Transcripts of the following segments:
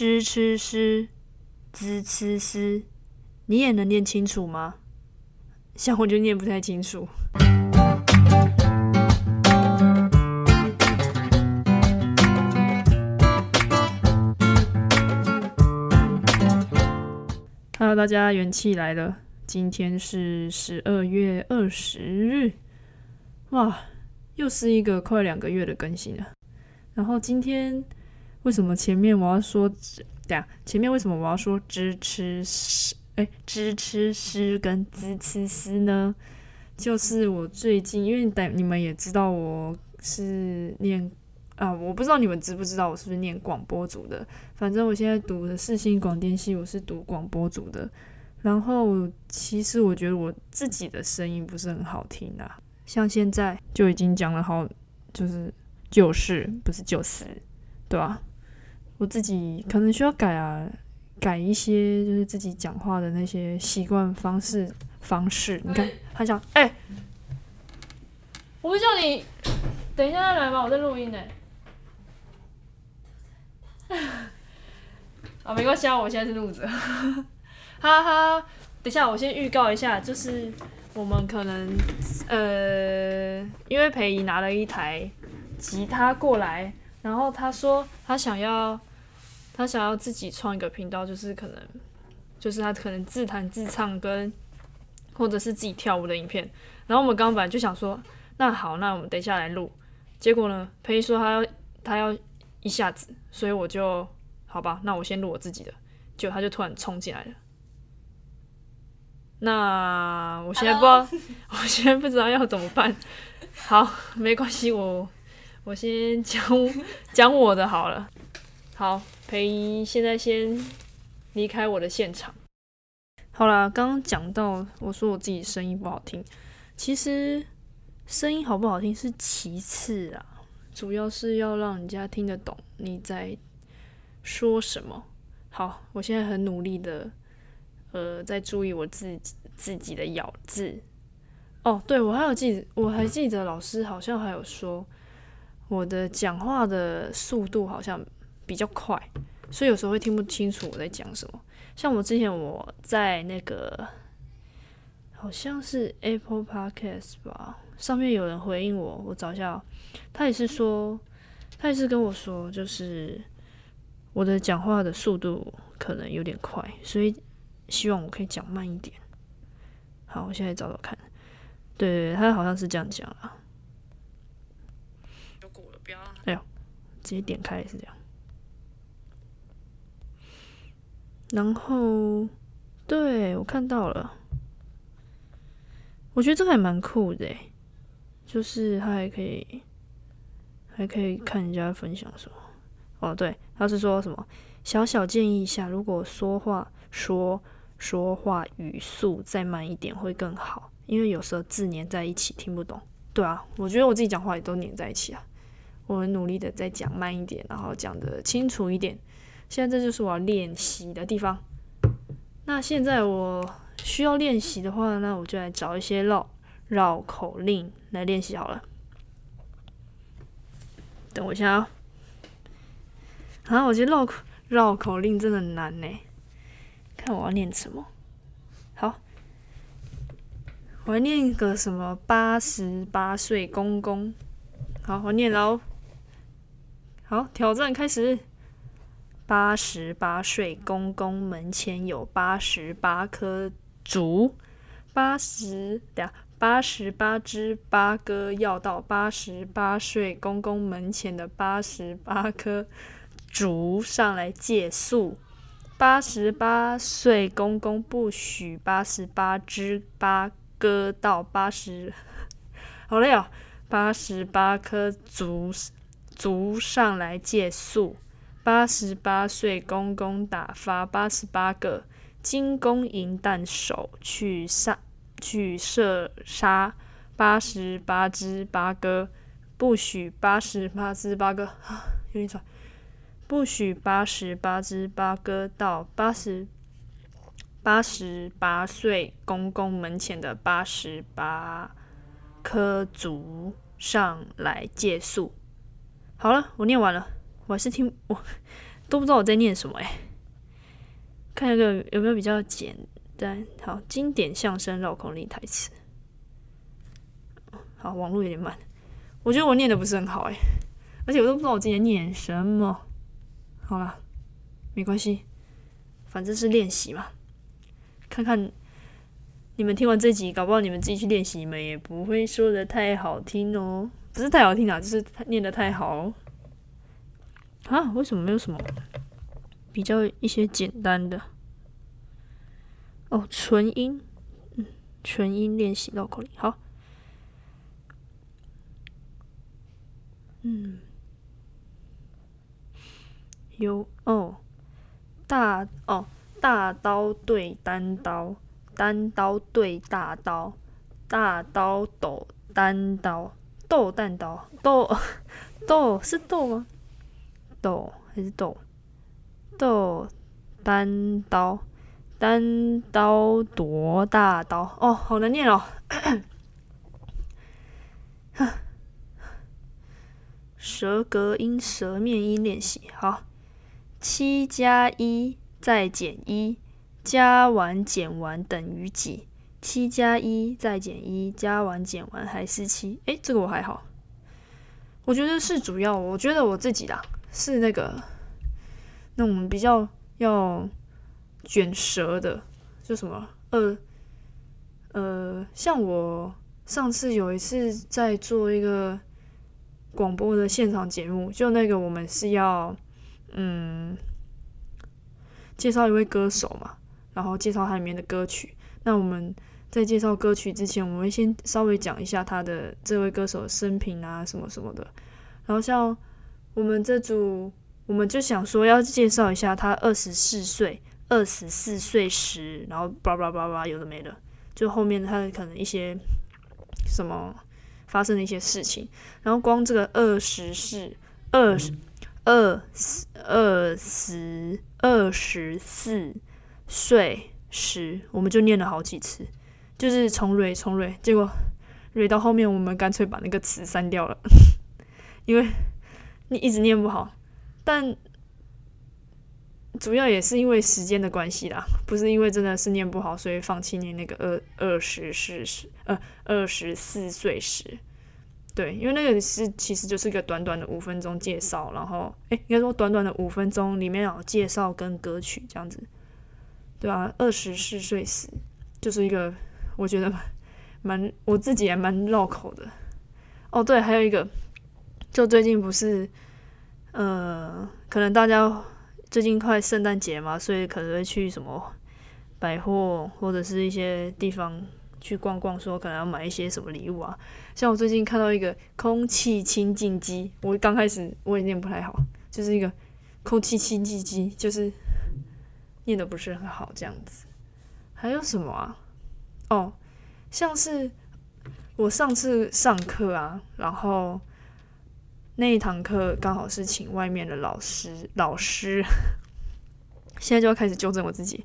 知吃诗，知吃诗，你也能念清楚吗？像我就念不太清楚。Hello，大家元气来了。今天是十二月二十日，哇，又是一个快两个月的更新了。然后今天为什么前面我要说，对啊，前面为什么我要说支吃诗？哎，支吃诗跟支吃诗呢？就是我最近，因为等你们也知道我是念啊，我不知道你们知不知道我是不是念广播组的。反正我现在读的是新广电系，我是读广播组的。然后其实我觉得我自己的声音不是很好听啊，像现在就已经讲了好，就是就是不是就是，对吧？我自己可能需要改啊，改一些就是自己讲话的那些习惯方式方式。你看，他讲，哎，我不叫你等一下再来吧？我在录音呢。啊，没关系啊，我现在是录着。哈哈，等一下我先预告一下，就是我们可能呃，因为裴姨拿了一台吉他过来，然后他说他想要他想要自己创一个频道，就是可能就是他可能自弹自唱跟或者是自己跳舞的影片。然后我们刚本来就想说，那好，那我们等一下来录。结果呢，裴姨说他要他要一下子，所以我就好吧，那我先录我自己的。结果他就突然冲进来了。那我现在不知道，我现在不知道要怎么办。好，没关系，我我先讲 讲我的好了。好，裴姨现在先离开我的现场。好啦，刚刚讲到我说我自己声音不好听，其实声音好不好听是其次啊，主要是要让人家听得懂你在说什么。好，我现在很努力的。呃，在注意我自己自己的咬字。哦，对，我还有记，我还记得老师好像还有说，我的讲话的速度好像比较快，所以有时候会听不清楚我在讲什么。像我之前我在那个好像是 Apple Podcast 吧，上面有人回应我，我找一下，他也是说，他也是跟我说，就是我的讲话的速度可能有点快，所以。希望我可以讲慢一点。好，我现在找找看。对对对，他好像是这样讲啊。哎呦，直接点开也是这样。然后，对我看到了。我觉得这个还蛮酷的，就是他还可以，还可以看人家分享什么。哦，对，他是说什么？小小建议一下，如果说话说。说话语速再慢一点会更好，因为有时候字粘在一起听不懂。对啊，我觉得我自己讲话也都粘在一起啊。我很努力的在讲慢一点，然后讲的清楚一点。现在这就是我要练习的地方。那现在我需要练习的话，那我就来找一些绕绕口令来练习好了。等我一下啊！啊，我觉得绕口绕口令真的很难呢。看我要念什么？好，我要念个什么？八十八岁公公。好，我念喽。好，挑战开始。八十八岁公公门前有八十八棵竹，八十呀，八十八只八哥要到八十八岁公公门前的八十八棵竹上来借宿。八十八岁公公不许八十八只八哥到八十，好累哦！八十八棵竹竹上来借宿。八十八岁公公打发八十八个金弓银弹手去杀去射杀八十八只八哥，不许八十八只八哥啊，有点喘。不许八十八只八哥到八十八十八岁公公门前的八十八棵竹上来借宿。好了，我念完了，我还是听 我都不知道我在念什么哎。看一个有没有比较简单好经典相声绕口令台词。好，网络有点慢，我觉得我念的不是很好哎，而且我都不知道我今天念什么。好了，没关系，反正是练习嘛。看看你们听完这集，搞不好你们自己去练习，你们也不会说的太好听哦。不是太好听啊，就是念的太好。啊？为什么没有什么比较一些简单的？哦，纯音，嗯，纯音练习绕口令，好。嗯。有哦，大哦，大刀对单刀，单刀对大刀，大刀斗单刀，斗单刀，斗 斗是斗吗？斗还是斗？斗单刀，单刀夺大刀。哦，好难念哦。舌隔音、舌面音练习，好。七加一再减一，加完减完等于几？七加一再减一，加完减完还是七？诶，这个我还好。我觉得是主要，我觉得我自己啦，是那个那种比较要卷舌的，就什么呃呃，像我上次有一次在做一个广播的现场节目，就那个我们是要。嗯，介绍一位歌手嘛，然后介绍他里面的歌曲。那我们在介绍歌曲之前，我们会先稍微讲一下他的这位歌手的生平啊，什么什么的。然后像我们这组，我们就想说要介绍一下他二十四岁，二十四岁时，然后叭叭叭叭有的没的，就后面他可能一些什么发生的一些事情。然后光这个二十四二十。二十二十二十四岁时，我们就念了好几次，就是重蕊重蕊，结果蕊到后面，我们干脆把那个词删掉了，因为你一直念不好。但主要也是因为时间的关系啦，不是因为真的是念不好，所以放弃念那个二二十四十呃二十四岁时。对，因为那个是其实就是一个短短的五分钟介绍，然后诶，应该说短短的五分钟里面有介绍跟歌曲这样子，对啊，二十四岁时就是一个我觉得蛮我自己也蛮绕口的。哦，对，还有一个，就最近不是呃，可能大家最近快圣诞节嘛，所以可能会去什么百货或者是一些地方。去逛逛，说可能要买一些什么礼物啊？像我最近看到一个空气清净机，我刚开始我也念不太好，就是一个空气清净机，就是念的不是很好这样子。还有什么啊？哦，像是我上次上课啊，然后那一堂课刚好是请外面的老师，老师现在就要开始纠正我自己，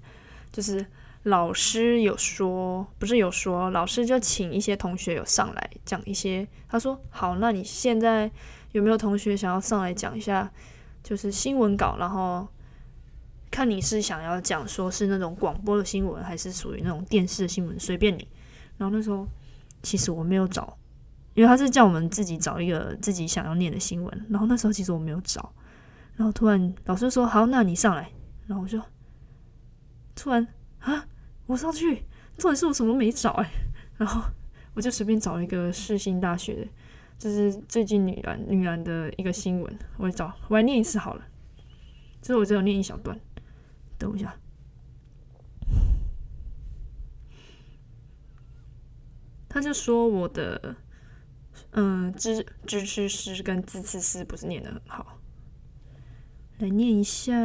就是。老师有说，不是有说，老师就请一些同学有上来讲一些。他说：“好，那你现在有没有同学想要上来讲一下，就是新闻稿？然后看你是想要讲说是那种广播的新闻，还是属于那种电视的新闻，随便你。”然后那时候其实我没有找，因为他是叫我们自己找一个自己想要念的新闻。然后那时候其实我没有找，然后突然老师说：“好，那你上来。”然后我就突然啊。我上去，重点是我什么没找哎，然后我就随便找了一个世新大学的，就是最近女篮女篮的一个新闻，我找，我来念一次好了，就是我只有念一小段，等一下，他就说我的嗯支支持诗跟字词诗不是念的很好，来念一下。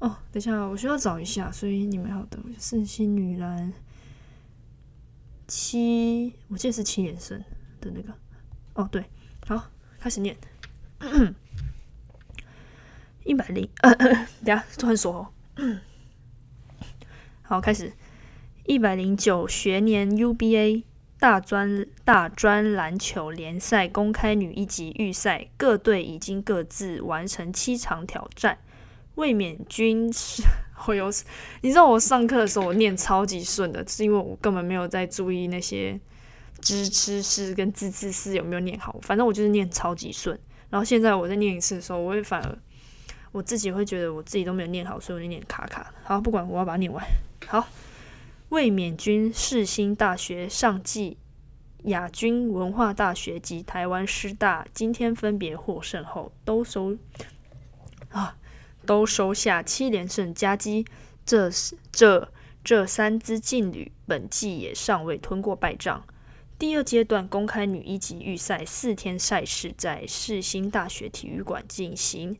哦，等一下，我需要找一下，所以你们要的。圣心女篮七，我记得是七连胜的那个。哦，对，好，开始念。一百零，等下突然说。好，开始。一百零九学年 UBA 大专大专篮球联赛公开女一级预赛，各队已经各自完成七场挑战。卫冕军是，我有，你知道我上课的时候我念超级顺的，是因为我根本没有在注意那些支持诗跟字字诗有没有念好，反正我就是念超级顺。然后现在我在念一次的时候，我会反而我自己会觉得我自己都没有念好，所以我就念卡卡。好，不管我要把它念完。好。卫冕军世新大学上季亚军文化大学及台湾师大今天分别获胜后，都收啊都收下七连胜佳绩。这这这三支劲旅本季也尚未吞过败仗。第二阶段公开女一级预赛四天赛事在世新大学体育馆进行。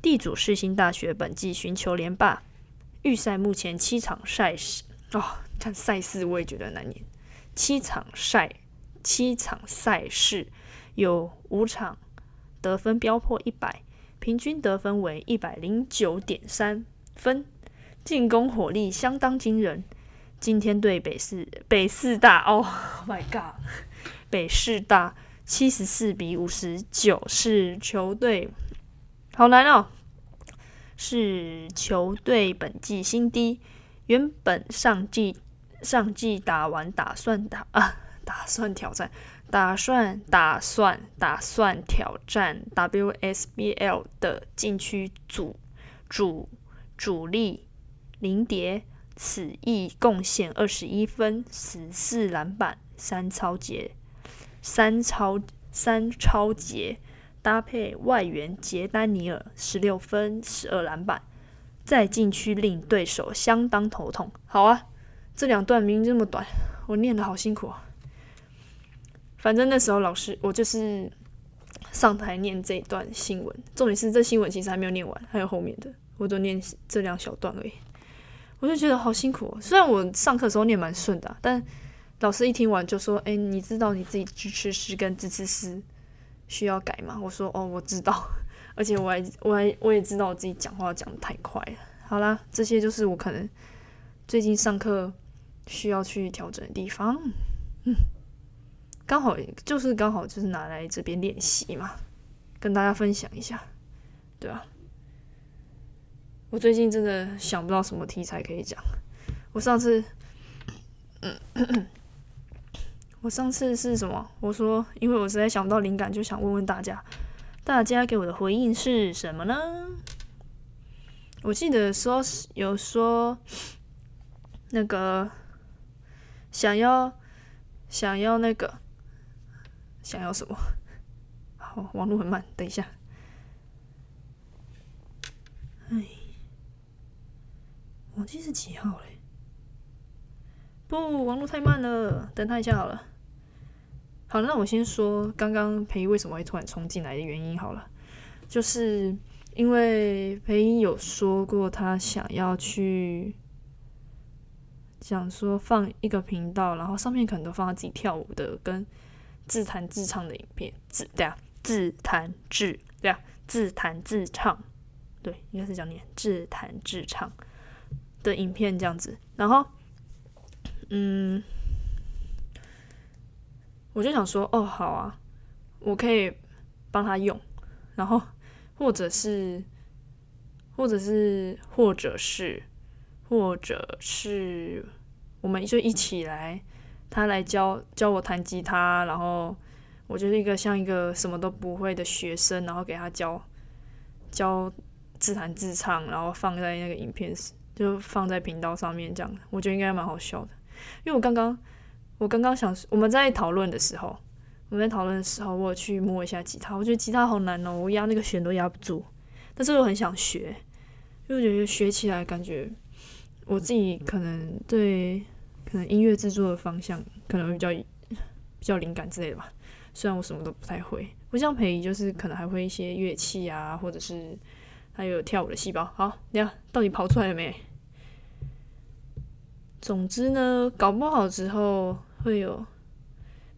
地主世新大学本季寻求连霸。预赛目前七场赛事哦。看赛事我也觉得难念。七场赛，七场赛事有五场得分飙破一百，平均得分为一百零九点三分，进攻火力相当惊人。今天对北四北四大哦，My God，北四大七十四比五十九是球队，好难哦，是球队本季新低。原本上季。上季打完，打算打 啊，打算挑战，打算打算打算挑战 WSBL 的禁区主主主力林蝶，此役贡献二十一分，十四篮板，三超节，三超三超节，搭配外援杰丹尼尔十六分，十二篮板，在禁区令对手相当头痛。好啊。这两段明明这么短，我念的好辛苦啊。反正那时候老师，我就是上台念这一段新闻。重点是这新闻其实还没有念完，还有后面的，我都念这两小段而已。我就觉得好辛苦。虽然我上课时候念蛮顺的，但老师一听完就说：“哎，你知道你自己支持诗跟支持诗需要改吗？”我说：“哦，我知道。”而且我还我还我也知道我自己讲话讲的太快了。好啦，这些就是我可能最近上课。需要去调整的地方，嗯，刚好就是刚好就是拿来这边练习嘛，跟大家分享一下，对啊，我最近真的想不到什么题材可以讲。我上次，嗯，我上次是什么？我说，因为我实在想不到灵感，就想问问大家，大家给我的回应是什么呢？我记得说有说那个。想要，想要那个，想要什么？好，网络很慢，等一下。哎，忘记是几号嘞？不，网络太慢了，等他一下好了。好，那我先说刚刚裴为什么会突然冲进来的原因好了，就是因为裴有说过他想要去。想说放一个频道，然后上面可能都放他自己跳舞的跟自弹自唱的影片，自对啊，自弹自对啊，自弹自唱，对，应该是讲念自弹自唱的影片这样子。然后，嗯，我就想说，哦，好啊，我可以帮他用，然后或者是，或者是，或者是。或者是我们就一起来，他来教教我弹吉他，然后我就是一个像一个什么都不会的学生，然后给他教教自弹自唱，然后放在那个影片就放在频道上面，这样我觉得应该蛮好笑的。因为我刚刚我刚刚想我们在讨论的时候，我们在讨论的时候，我去摸一下吉他，我觉得吉他好难哦，我压那个弦都压不住，但是我很想学，因为我觉得学起来感觉。我自己可能对可能音乐制作的方向可能比较比较灵感之类的吧，虽然我什么都不太会，不像培仪就是可能还会一些乐器啊，或者是还有跳舞的细胞。好，你看到底跑出来了没？总之呢，搞不好之后会有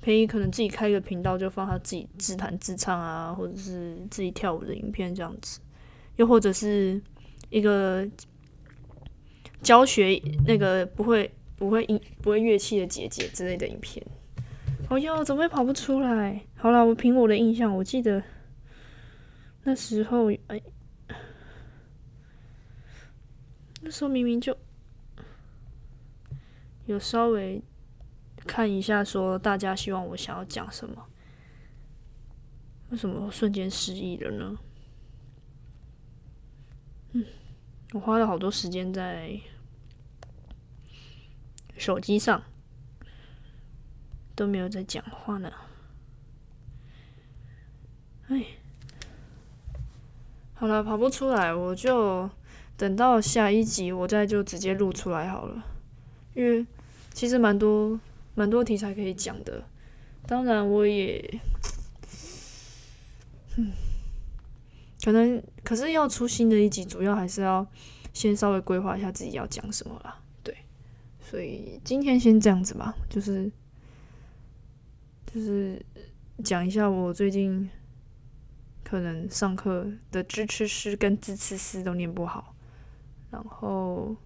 培仪可能自己开一个频道，就放他自己自弹自唱啊，或者是自己跳舞的影片这样子，又或者是一个。教学那个不会不会音不会乐器的姐姐之类的影片，哦哟，怎么会跑不出来？好了，我凭我的印象，我记得那时候，哎，那时候明明就有稍微看一下，说大家希望我想要讲什么，为什么瞬间失忆了呢？嗯，我花了好多时间在手机上。都没有在讲话呢，哎，好了，跑不出来，我就等到下一集，我再就直接录出来好了。因为其实蛮多蛮多题材可以讲的，当然我也，嗯，可能可是要出新的一集，主要还是要先稍微规划一下自己要讲什么啦。对，所以今天先这样子吧，就是。就是讲一下我最近可能上课的支持诗跟支持诗都念不好，然后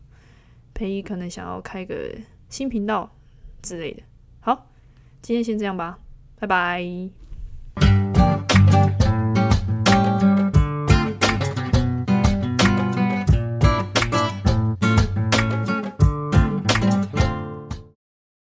培一可能想要开个新频道之类的。好，今天先这样吧，拜拜。